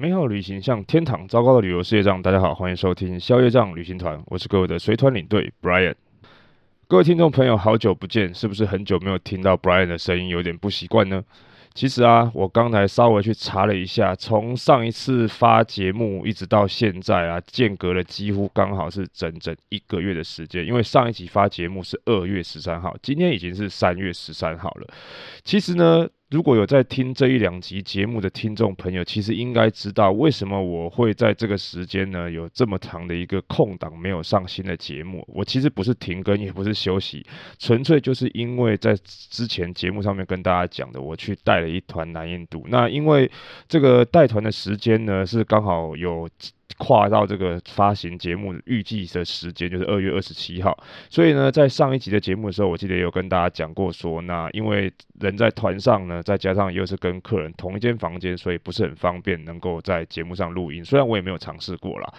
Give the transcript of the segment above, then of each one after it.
美好旅行像天堂，糟糕的旅游是业障。大家好，欢迎收听消业障旅行团，我是各位的随团领队 Brian。各位听众朋友，好久不见，是不是很久没有听到 Brian 的声音，有点不习惯呢？其实啊，我刚才稍微去查了一下，从上一次发节目一直到现在啊，间隔了几乎刚好是整整一个月的时间。因为上一集发节目是二月十三号，今天已经是三月十三号了。其实呢。如果有在听这一两集节目的听众朋友，其实应该知道为什么我会在这个时间呢，有这么长的一个空档没有上新的节目。我其实不是停更，也不是休息，纯粹就是因为在之前节目上面跟大家讲的，我去带了一团南印度。那因为这个带团的时间呢，是刚好有。跨到这个发行节目预计的时间就是二月二十七号，所以呢，在上一集的节目的时候，我记得也有跟大家讲过说，那因为人在团上呢，再加上又是跟客人同一间房间，所以不是很方便能够在节目上录音。虽然我也没有尝试过啦，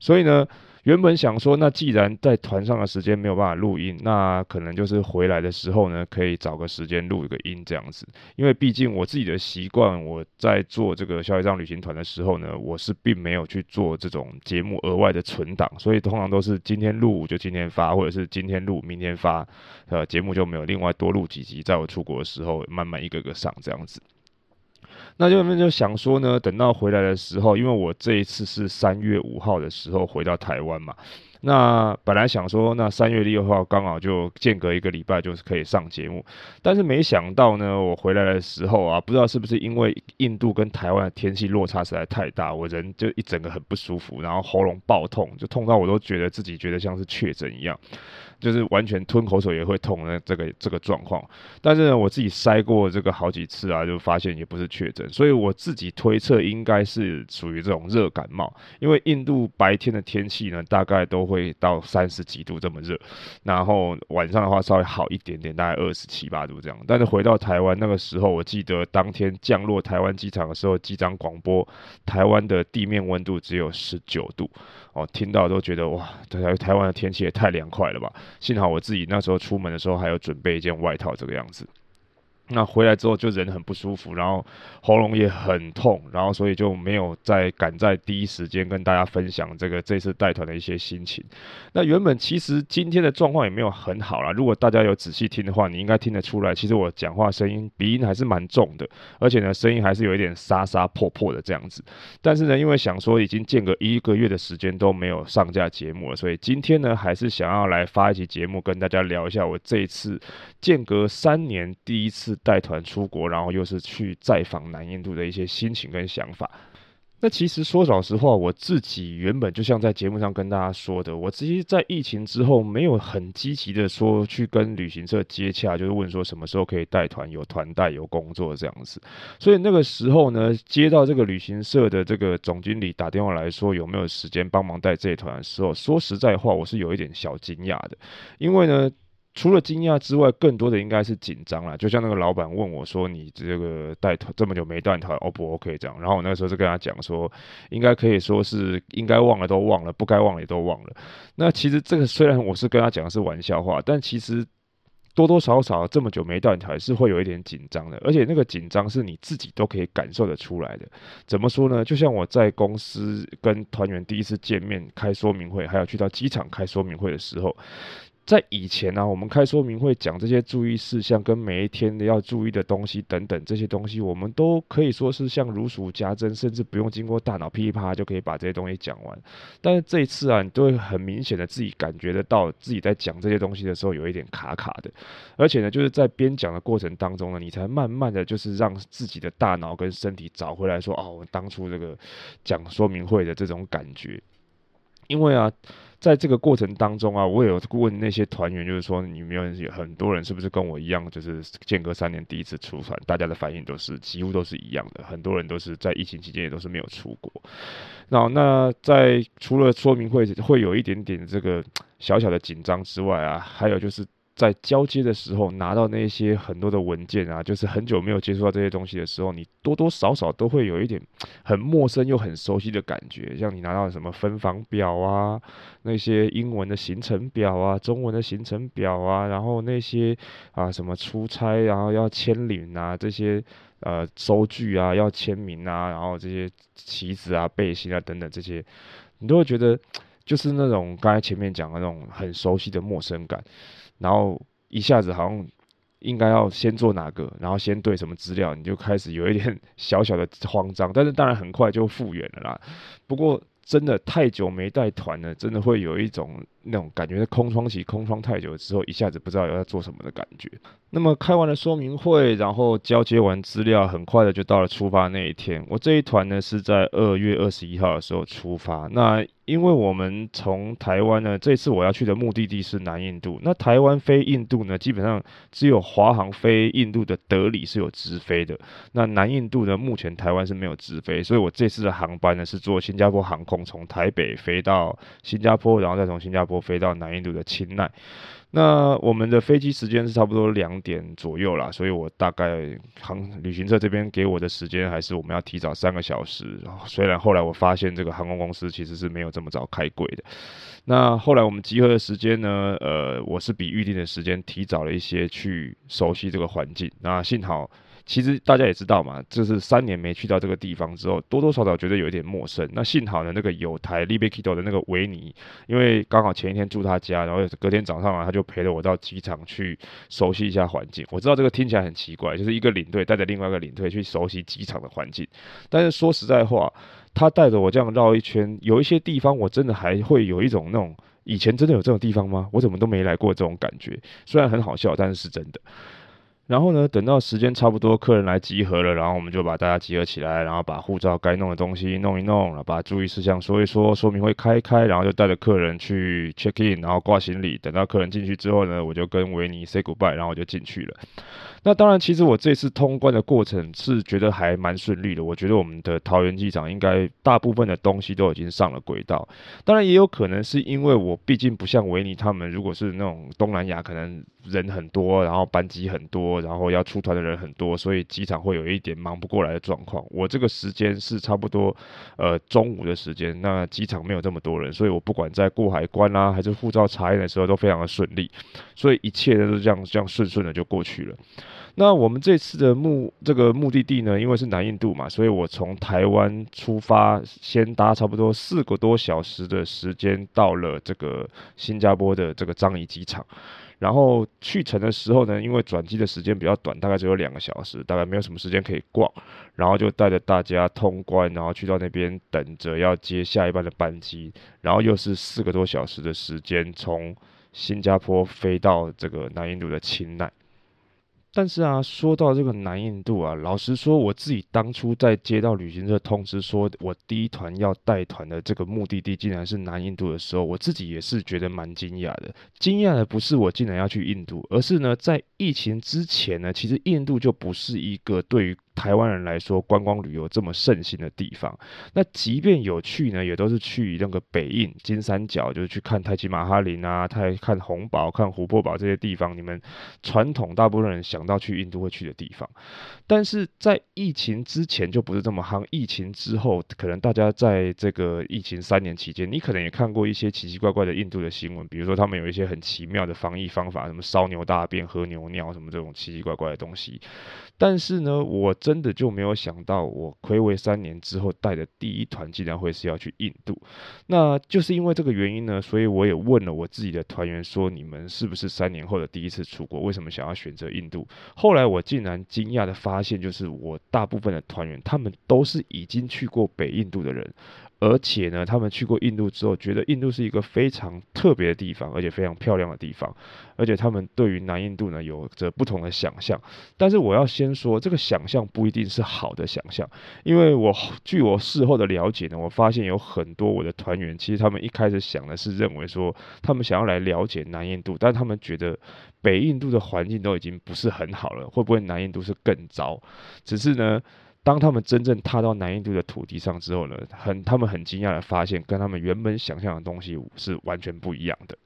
所以呢。原本想说，那既然在团上的时间没有办法录音，那可能就是回来的时候呢，可以找个时间录一个音这样子。因为毕竟我自己的习惯，我在做这个消业障旅行团的时候呢，我是并没有去做这种节目额外的存档，所以通常都是今天录就今天发，或者是今天录明天发，呃，节目就没有另外多录几集，在我出国的时候慢慢一个个上这样子。那就就想说呢，等到回来的时候，因为我这一次是三月五号的时候回到台湾嘛，那本来想说，那三月六号刚好就间隔一个礼拜，就是可以上节目，但是没想到呢，我回来的时候啊，不知道是不是因为印度跟台湾的天气落差实在太大，我人就一整个很不舒服，然后喉咙爆痛，就痛到我都觉得自己觉得像是确诊一样。就是完全吞口水也会痛的这个这个状况，但是呢，我自己筛过这个好几次啊，就发现也不是确诊，所以我自己推测应该是属于这种热感冒，因为印度白天的天气呢，大概都会会到三十几度这么热，然后晚上的话稍微好一点点，大概二十七八度这样。但是回到台湾那个时候，我记得当天降落台湾机场的时候，机长广播台湾的地面温度只有十九度。哦，听到都觉得哇，台台湾的天气也太凉快了吧！幸好我自己那时候出门的时候还有准备一件外套，这个样子。那回来之后就人很不舒服，然后喉咙也很痛，然后所以就没有再赶在第一时间跟大家分享这个这次带团的一些心情。那原本其实今天的状况也没有很好啦，如果大家有仔细听的话，你应该听得出来，其实我讲话声音鼻音还是蛮重的，而且呢声音还是有一点沙沙破破的这样子。但是呢，因为想说已经间隔一个月的时间都没有上架节目了，所以今天呢还是想要来发一期节目跟大家聊一下我这一次间隔三年第一次。带团出国，然后又是去再访南印度的一些心情跟想法。那其实说老实话，我自己原本就像在节目上跟大家说的，我其实，在疫情之后没有很积极的说去跟旅行社接洽，就是问说什么时候可以带团，有团带有工作这样子。所以那个时候呢，接到这个旅行社的这个总经理打电话来说有没有时间帮忙带这一团的时候，说实在话，我是有一点小惊讶的，因为呢。除了惊讶之外，更多的应该是紧张啦。就像那个老板问我说：“你这个带团这么久没带团，O 不 OK？” 这样，然后我那个时候就跟他讲说：“应该可以说是应该忘了都忘了，不该忘了也都忘了。”那其实这个虽然我是跟他讲的是玩笑话，但其实多多少少这么久没断团是会有一点紧张的，而且那个紧张是你自己都可以感受得出来的。怎么说呢？就像我在公司跟团员第一次见面开说明会，还有去到机场开说明会的时候。在以前呢、我们开说明会讲这些注意事项跟每一天的要注意的东西等等这些东西，我们都可以说是像如数家珍，甚至不用经过大脑噼里啪啦就可以把这些东西讲完。但是这一次啊，你都会很明显的自己感觉得到自己在讲这些东西的时候有一点卡卡的，而且呢，就是在边讲的过程当中呢，你才慢慢的就是让自己的大脑跟身体找回来说，哦，我当初这个讲说明会的这种感觉，因为啊。在这个过程当中啊，我也有问那些团员，就是说，你们有很多人是不是跟我一样，就是间隔三年第一次出团，大家的反应都是几乎都是一样的，很多人都是在疫情期间也都是没有出国。那那在除了说明会会有一点点这个小小的紧张之外啊，还有就是。在交接的时候拿到那些很多的文件啊，就是很久没有接触到这些东西的时候，你多多少少都会有一点很陌生又很熟悉的感觉。像你拿到什么分房表啊，那些英文的行程表啊，中文的行程表啊，然后那些啊什么出差然后要签领啊这些。呃收据啊，要签名啊，然后这些旗子啊、背心啊等等这些，你都会觉得就是那种刚才前面讲的那种很熟悉的陌生感，然后一下子好像应该要先做哪个，然后先对什么资料，你就开始有一点 小小的慌张，但是当然很快就复原了啦。不过。真的太久没带团了，真的会有一种那种感觉，是空窗期，空窗太久之后，一下子不知道要做什么的感觉。那么开完了说明会，然后交接完资料，很快的就到了出发那一天。我这一团呢是在二月二十一号的时候出发。那因为我们从台湾呢，这次我要去的目的地是南印度。那台湾飞印度呢，基本上只有华航飞印度的德里是有直飞的。那南印度呢，目前台湾是没有直飞，所以我这次的航班呢是坐新加坡航空从台北飞到新加坡，然后再从新加坡我飞到南印度的钦奈。那我们的飞机时间是差不多两点左右啦，所以我大概航旅行社这边给我的时间还是我们要提早三个小时。虽然后来我发现这个航空公司其实是没有这么早开柜的。那后来我们集合的时间呢，呃，我是比预定的时间提早了一些去熟悉这个环境。那幸好。其实大家也知道嘛，就是三年没去到这个地方之后，多多少少觉得有一点陌生。那幸好呢，那个有台 Libekido 的那个维尼，因为刚好前一天住他家，然后隔天早上啊，他就陪着我到机场去熟悉一下环境。我知道这个听起来很奇怪，就是一个领队带着另外一个领队去熟悉机场的环境。但是说实在话，他带着我这样绕一圈，有一些地方我真的还会有一种那种以前真的有这种地方吗？我怎么都没来过这种感觉。虽然很好笑，但是是真的。然后呢，等到时间差不多，客人来集合了，然后我们就把大家集合起来，然后把护照该弄的东西弄一弄，然后把注意事项说一说，说明会开一开，然后就带着客人去 check in，然后挂行李。等到客人进去之后呢，我就跟维尼 say goodbye，然后我就进去了。那当然，其实我这次通关的过程是觉得还蛮顺利的。我觉得我们的桃园机场应该大部分的东西都已经上了轨道。当然，也有可能是因为我毕竟不像维尼他们，如果是那种东南亚，可能人很多，然后班机很多，然后要出团的人很多，所以机场会有一点忙不过来的状况。我这个时间是差不多呃中午的时间，那机场没有这么多人，所以我不管在过海关啦、啊，还是护照查验的时候都非常的顺利，所以一切都是这样这样顺顺的就过去了。那我们这次的目这个目的地呢，因为是南印度嘛，所以我从台湾出发，先搭差不多四个多小时的时间到了这个新加坡的这个樟宜机场。然后去程的时候呢，因为转机的时间比较短，大概只有两个小时，大概没有什么时间可以逛，然后就带着大家通关，然后去到那边等着要接下一班的班机，然后又是四个多小时的时间，从新加坡飞到这个南印度的钦奈。但是啊，说到这个南印度啊，老实说，我自己当初在接到旅行社通知说我第一团要带团的这个目的地竟然是南印度的时候，我自己也是觉得蛮惊讶的。惊讶的不是我竟然要去印度，而是呢，在疫情之前呢，其实印度就不是一个对于台湾人来说，观光旅游这么盛行的地方，那即便有去呢，也都是去那个北印金三角，就是去看泰姬玛哈林啊，泰看红堡、看琥珀堡这些地方。你们传统大部分人想到去印度会去的地方，但是在疫情之前就不是这么夯。疫情之后，可能大家在这个疫情三年期间，你可能也看过一些奇奇怪怪的印度的新闻，比如说他们有一些很奇妙的防疫方法，什么烧牛大便、喝牛尿，什么这种奇奇怪怪的东西。但是呢，我真的就没有想到，我睽违三年之后带的第一团竟然会是要去印度。那就是因为这个原因呢，所以我也问了我自己的团员说：“你们是不是三年后的第一次出国？为什么想要选择印度？”后来我竟然惊讶的发现，就是我大部分的团员他们都是已经去过北印度的人。而且呢，他们去过印度之后，觉得印度是一个非常特别的地方，而且非常漂亮的地方。而且他们对于南印度呢，有着不同的想象。但是我要先说，这个想象不一定是好的想象，因为我据我事后的了解呢，我发现有很多我的团员，其实他们一开始想的是认为说，他们想要来了解南印度，但他们觉得北印度的环境都已经不是很好了，会不会南印度是更糟？只是呢。当他们真正踏到南印度的土地上之后呢，很他们很惊讶的发现，跟他们原本想象的东西是完全不一样的。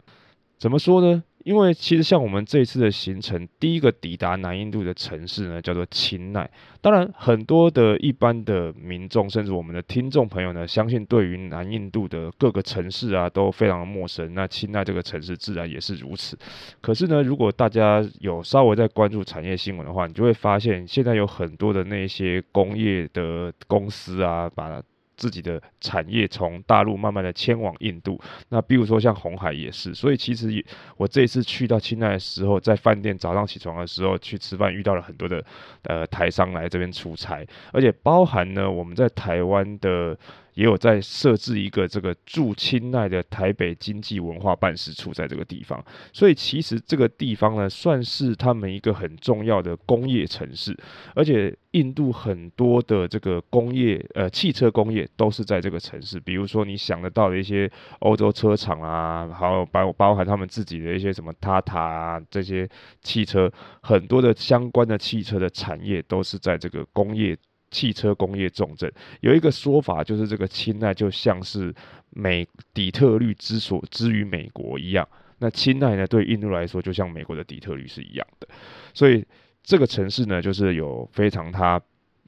怎么说呢？因为其实像我们这一次的行程，第一个抵达南印度的城市呢，叫做钦奈。当然，很多的一般的民众，甚至我们的听众朋友呢，相信对于南印度的各个城市啊，都非常的陌生。那钦奈这个城市自然也是如此。可是呢，如果大家有稍微在关注产业新闻的话，你就会发现，现在有很多的那些工业的公司啊，把自己的产业从大陆慢慢的迁往印度，那比如说像红海也是，所以其实也我这一次去到青奈的时候，在饭店早上起床的时候去吃饭，遇到了很多的呃台商来这边出差，而且包含呢我们在台湾的。也有在设置一个这个驻清奈的台北经济文化办事处在这个地方，所以其实这个地方呢，算是他们一个很重要的工业城市，而且印度很多的这个工业，呃，汽车工业都是在这个城市，比如说你想得到的一些欧洲车厂啊，还有包包含他们自己的一些什么 Tata 啊这些汽车，很多的相关的汽车的产业都是在这个工业。汽车工业重镇有一个说法，就是这个钦奈就像是美底特律之所之于美国一样。那钦奈呢，对印度来说就像美国的底特律是一样的。所以这个城市呢，就是有非常它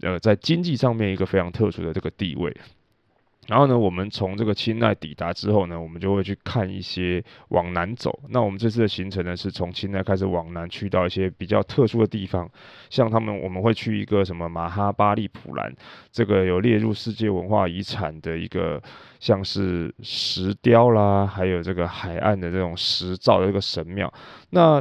呃在经济上面一个非常特殊的这个地位。然后呢，我们从这个钦奈抵达之后呢，我们就会去看一些往南走。那我们这次的行程呢，是从钦奈开始往南，去到一些比较特殊的地方，像他们我们会去一个什么马哈巴利普兰，这个有列入世界文化遗产的一个像是石雕啦，还有这个海岸的这种石造的这个神庙。那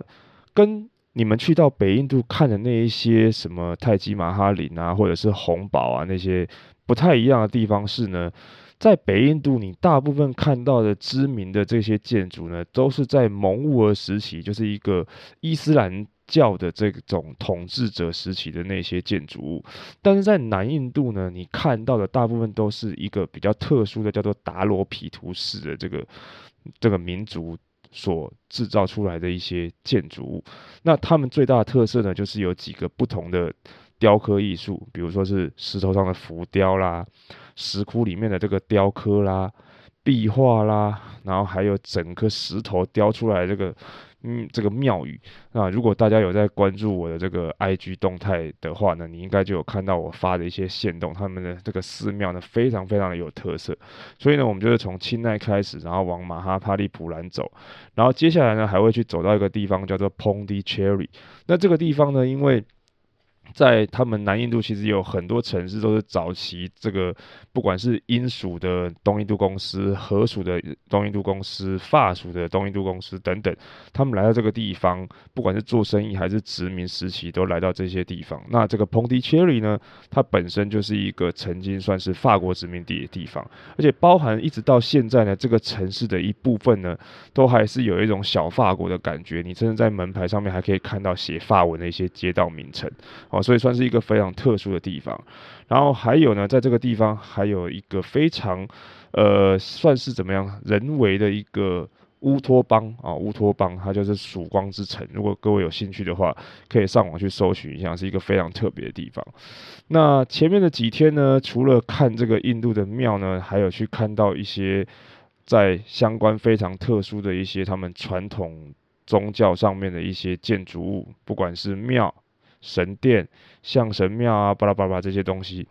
跟你们去到北印度看的那一些什么泰姬玛哈陵啊，或者是红堡啊那些。不太一样的地方是呢，在北印度，你大部分看到的知名的这些建筑呢，都是在蒙兀儿时期，就是一个伊斯兰教的这种统治者时期的那些建筑物。但是在南印度呢，你看到的大部分都是一个比较特殊的，叫做达罗毗荼式的这个这个民族所制造出来的一些建筑物。那他们最大的特色呢，就是有几个不同的。雕刻艺术，比如说是石头上的浮雕啦，石窟里面的这个雕刻啦、壁画啦，然后还有整颗石头雕出来这个，嗯，这个庙宇。那如果大家有在关注我的这个 IG 动态的话呢，你应该就有看到我发的一些线动，他们的这个寺庙呢，非常非常的有特色。所以呢，我们就是从清奈开始，然后往马哈帕利普兰走，然后接下来呢，还会去走到一个地方叫做 Pondicherry。那这个地方呢，因为在他们南印度，其实有很多城市都是早期这个，不管是英属的东印度公司、荷属的东印度公司、法属的东印度公司等等，他们来到这个地方，不管是做生意还是殖民时期，都来到这些地方。那这个 Pondicherry 呢，它本身就是一个曾经算是法国殖民地的地方，而且包含一直到现在呢，这个城市的一部分呢，都还是有一种小法国的感觉。你甚至在门牌上面还可以看到写法文的一些街道名称。所以算是一个非常特殊的地方，然后还有呢，在这个地方还有一个非常，呃，算是怎么样人为的一个乌托邦啊，乌托邦它就是曙光之城。如果各位有兴趣的话，可以上网去搜寻一下，是一个非常特别的地方。那前面的几天呢，除了看这个印度的庙呢，还有去看到一些在相关非常特殊的一些他们传统宗教上面的一些建筑物，不管是庙。神殿、像神庙啊，巴拉巴拉这些东西，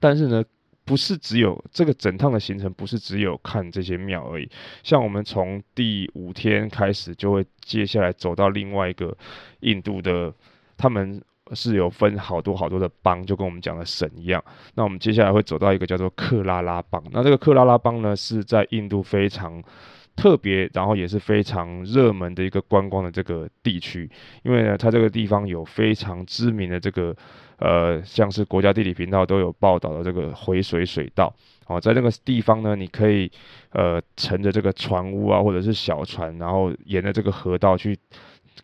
但是呢，不是只有这个整趟的行程，不是只有看这些庙而已。像我们从第五天开始，就会接下来走到另外一个印度的，他们是有分好多好多的邦，就跟我们讲的神一样。那我们接下来会走到一个叫做克拉拉邦。那这个克拉拉邦呢，是在印度非常。特别，然后也是非常热门的一个观光的这个地区，因为呢，它这个地方有非常知名的这个，呃，像是国家地理频道都有报道的这个回水水道。哦，在那个地方呢，你可以呃乘着这个船屋啊，或者是小船，然后沿着这个河道去。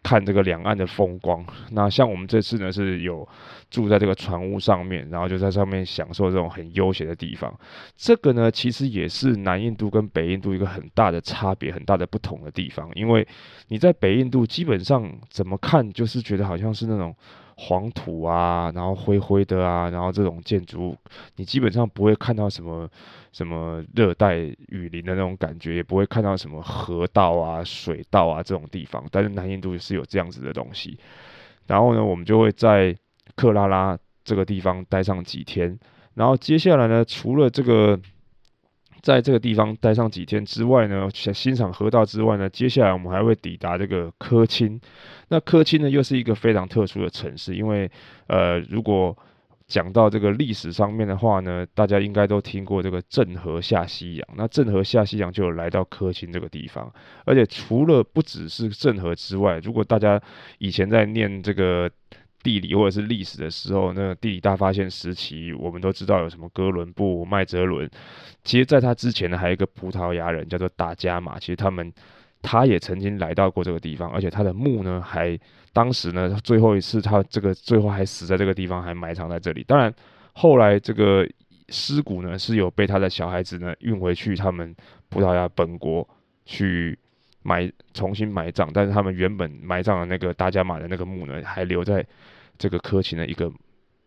看这个两岸的风光，那像我们这次呢是有住在这个船屋上面，然后就在上面享受这种很悠闲的地方。这个呢其实也是南印度跟北印度一个很大的差别、很大的不同的地方。因为你在北印度基本上怎么看就是觉得好像是那种黄土啊，然后灰灰的啊，然后这种建筑，你基本上不会看到什么什么热带雨林的那种感觉，也不会看到什么河道啊、水道啊这种地方。但是南印度是有这样子的东西。然后呢，我们就会在克拉拉这个地方待上几天。然后接下来呢，除了这个。在这个地方待上几天之外呢，欣赏河道之外呢，接下来我们还会抵达这个科钦。那科钦呢，又是一个非常特殊的城市，因为呃，如果讲到这个历史上面的话呢，大家应该都听过这个郑和下西洋。那郑和下西洋就有来到科钦这个地方，而且除了不只是郑和之外，如果大家以前在念这个。地理或者是历史的时候，那个地理大发现时期，我们都知道有什么哥伦布、麦哲伦。其实，在他之前呢，还有一个葡萄牙人叫做达伽马。其实他们他也曾经来到过这个地方，而且他的墓呢，还当时呢，最后一次他这个最后还死在这个地方，还埋藏在这里。当然，后来这个尸骨呢，是有被他的小孩子呢运回去他们葡萄牙本国去埋，重新埋葬。但是他们原本埋葬的那个达伽马的那个墓呢，还留在。这个科钦的一个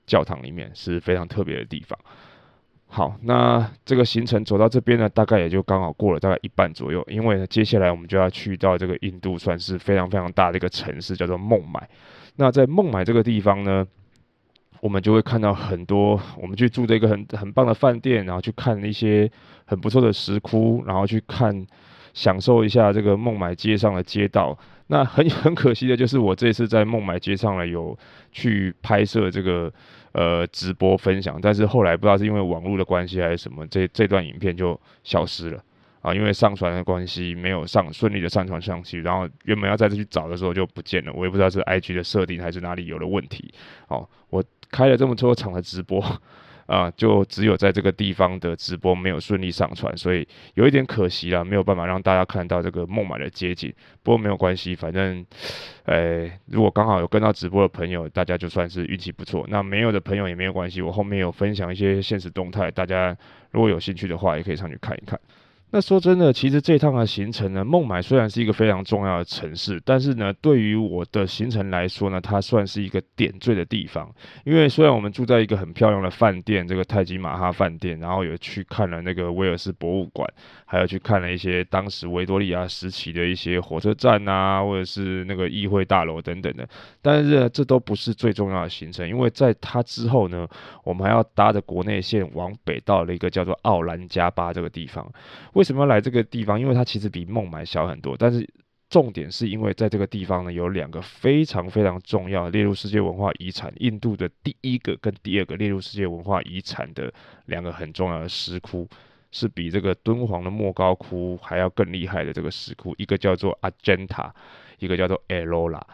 教堂里面是非常特别的地方。好，那这个行程走到这边呢，大概也就刚好过了大概一半左右。因为呢，接下来我们就要去到这个印度算是非常非常大的一个城市，叫做孟买。那在孟买这个地方呢，我们就会看到很多，我们去住的一个很很棒的饭店，然后去看一些很不错的石窟，然后去看。享受一下这个孟买街上的街道。那很 很可惜的就是，我这次在孟买街上呢，有去拍摄这个呃直播分享，但是后来不知道是因为网络的关系还是什么，这这段影片就消失了啊，因为上传的关系没有上顺利的上传上去，然后原本要再次去找的时候就不见了，我也不知道是 IG 的设定还是哪里有了问题。哦，我开了这么多场的直播。啊，就只有在这个地方的直播没有顺利上传，所以有一点可惜了，没有办法让大家看到这个孟买的街景。不过没有关系，反正，呃、如果刚好有跟到直播的朋友，大家就算是运气不错。那没有的朋友也没有关系，我后面有分享一些现实动态，大家如果有兴趣的话，也可以上去看一看。那说真的，其实这趟的行程呢，孟买虽然是一个非常重要的城市，但是呢，对于我的行程来说呢，它算是一个点缀的地方。因为虽然我们住在一个很漂亮的饭店，这个泰姬玛哈饭店，然后有去看了那个威尔斯博物馆，还有去看了一些当时维多利亚时期的一些火车站啊，或者是那个议会大楼等等的。但是，这都不是最重要的行程，因为在它之后呢，我们还要搭着国内线往北到了一个叫做奥兰加巴这个地方。为什么要来这个地方？因为它其实比孟买小很多，但是重点是因为在这个地方呢，有两个非常非常重要列入世界文化遗产，印度的第一个跟第二个列入世界文化遗产的两个很重要的石窟，是比这个敦煌的莫高窟还要更厉害的这个石窟，一个叫做阿珍塔，一个叫做艾罗拉。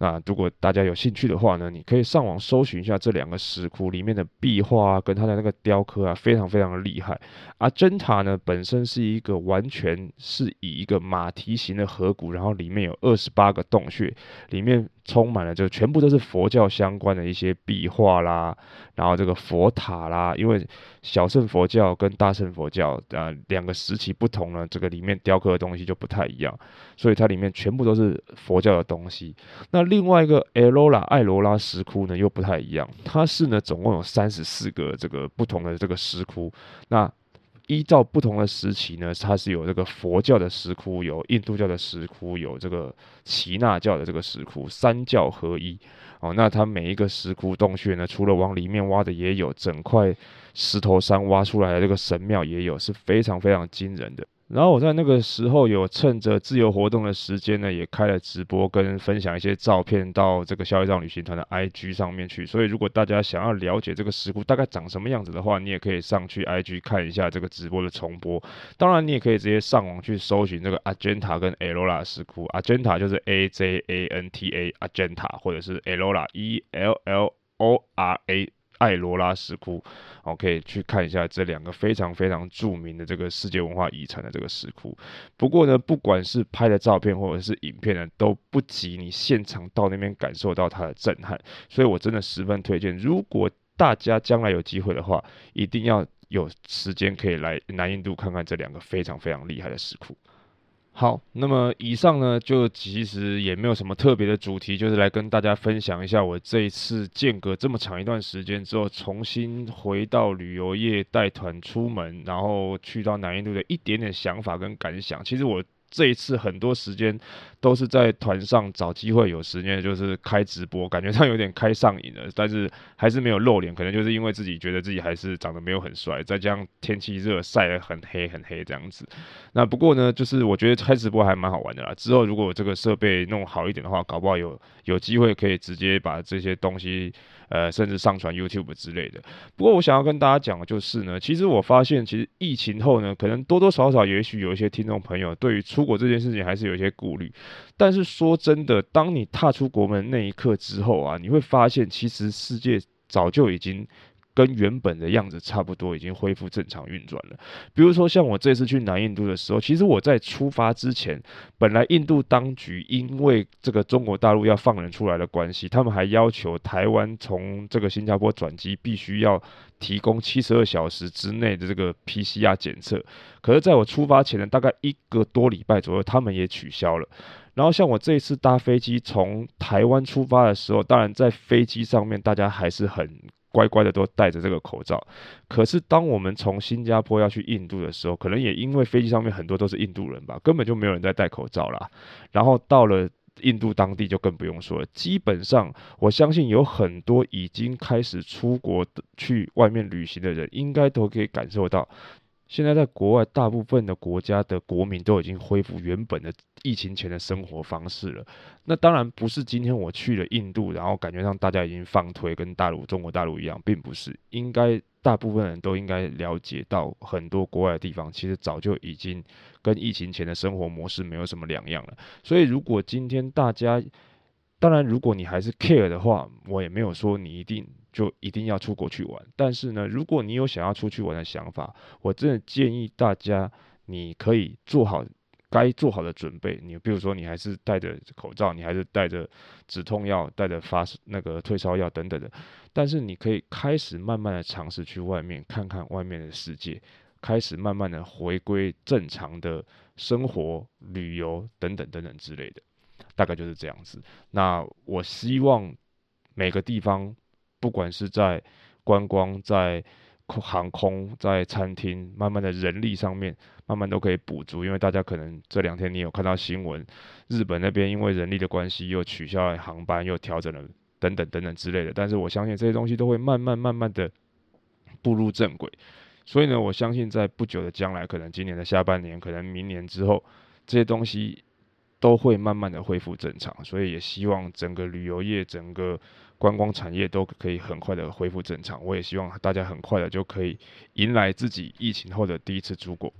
那如果大家有兴趣的话呢，你可以上网搜寻一下这两个石窟里面的壁画啊，跟它的那个雕刻啊，非常非常的厉害。阿珍塔呢，本身是一个完全是以一个马蹄形的河谷，然后里面有二十八个洞穴，里面。充满了，就全部都是佛教相关的一些壁画啦，然后这个佛塔啦，因为小乘佛教跟大乘佛教啊两个时期不同呢，这个里面雕刻的东西就不太一样，所以它里面全部都是佛教的东西。那另外一个艾罗拉艾罗拉石窟呢又不太一样，它是呢总共有三十四个这个不同的这个石窟，那。依照不同的时期呢，它是有这个佛教的石窟，有印度教的石窟，有这个耆那教的这个石窟，三教合一。哦，那它每一个石窟洞穴呢，除了往里面挖的，也有整块石头山挖出来的这个神庙，也有，是非常非常惊人的。然后我在那个时候有趁着自由活动的时间呢，也开了直播跟分享一些照片到这个消业障旅行团的 IG 上面去。所以如果大家想要了解这个石窟大概长什么样子的话，你也可以上去 IG 看一下这个直播的重播。当然，你也可以直接上网去搜寻这个 Ajanta 跟 Ellora 石窟。Ajanta 就是 A J A N T A Ajanta，或者是 Ellora E L L O R A。艾罗拉石窟，我可以去看一下这两个非常非常著名的这个世界文化遗产的这个石窟。不过呢，不管是拍的照片或者是影片呢，都不及你现场到那边感受到它的震撼。所以我真的十分推荐，如果大家将来有机会的话，一定要有时间可以来南印度看看这两个非常非常厉害的石窟。好，那么以上呢，就其实也没有什么特别的主题，就是来跟大家分享一下我这一次间隔这么长一段时间之后，重新回到旅游业带团出门，然后去到南印度的一点点想法跟感想。其实我。这一次很多时间都是在团上找机会，有时间就是开直播，感觉上有点开上瘾了，但是还是没有露脸，可能就是因为自己觉得自己还是长得没有很帅，再加上天气热晒得很黑很黑这样子。那不过呢，就是我觉得开直播还蛮好玩的啦。之后如果这个设备弄好一点的话，搞不好有有机会可以直接把这些东西。呃，甚至上传 YouTube 之类的。不过我想要跟大家讲的就是呢，其实我发现，其实疫情后呢，可能多多少少，也许有一些听众朋友对于出国这件事情还是有一些顾虑。但是说真的，当你踏出国门那一刻之后啊，你会发现，其实世界早就已经。跟原本的样子差不多，已经恢复正常运转了。比如说，像我这次去南印度的时候，其实我在出发之前，本来印度当局因为这个中国大陆要放人出来的关系，他们还要求台湾从这个新加坡转机必须要提供七十二小时之内的这个 PCR 检测。可是，在我出发前的大概一个多礼拜左右，他们也取消了。然后，像我这一次搭飞机从台湾出发的时候，当然在飞机上面大家还是很。乖乖的都戴着这个口罩，可是当我们从新加坡要去印度的时候，可能也因为飞机上面很多都是印度人吧，根本就没有人在戴口罩啦。然后到了印度当地就更不用说了，基本上我相信有很多已经开始出国去外面旅行的人，应该都可以感受到。现在在国外，大部分的国家的国民都已经恢复原本的疫情前的生活方式了。那当然不是今天我去了印度，然后感觉上大家已经放推，跟大陆、中国大陆一样，并不是。应该大部分人都应该了解到，很多国外的地方其实早就已经跟疫情前的生活模式没有什么两样了。所以，如果今天大家，当然如果你还是 care 的话，我也没有说你一定。就一定要出国去玩，但是呢，如果你有想要出去玩的想法，我真的建议大家，你可以做好该做好的准备。你比如说，你还是戴着口罩，你还是带着止痛药，带着发那个退烧药等等的。但是你可以开始慢慢的尝试去外面看看外面的世界，开始慢慢的回归正常的生活、旅游等等等等之类的，大概就是这样子。那我希望每个地方。不管是在观光、在航空、在餐厅，慢慢的人力上面，慢慢都可以补足。因为大家可能这两天你有看到新闻，日本那边因为人力的关系又取消了航班，又调整了等等等等之类的。但是我相信这些东西都会慢慢慢慢的步入正轨。所以呢，我相信在不久的将来，可能今年的下半年，可能明年之后，这些东西都会慢慢的恢复正常。所以也希望整个旅游业，整个。观光产业都可以很快的恢复正常，我也希望大家很快的就可以迎来自己疫情后的第一次出国。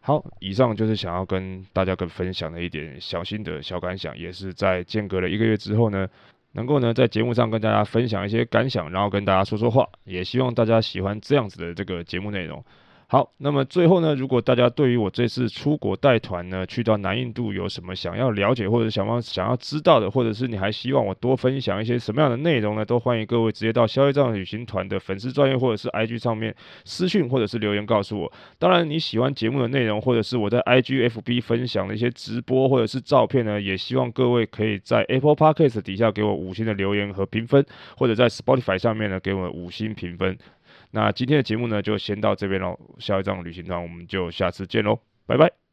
好，以上就是想要跟大家跟分享的一点小心得、小感想，也是在间隔了一个月之后呢，能够呢在节目上跟大家分享一些感想，然后跟大家说说话，也希望大家喜欢这样子的这个节目内容。好，那么最后呢，如果大家对于我这次出国带团呢，去到南印度有什么想要了解或者想要想要知道的，或者是你还希望我多分享一些什么样的内容呢？都欢迎各位直接到消费账旅行团的粉丝专业或者是 IG 上面私讯或者是留言告诉我。当然，你喜欢节目的内容，或者是我在 IG、FB 分享的一些直播或者是照片呢，也希望各位可以在 Apple Podcast 底下给我五星的留言和评分，或者在 Spotify 上面呢给我五星评分。那今天的节目呢，就先到这边喽。下一站旅行团，我们就下次见喽，拜拜。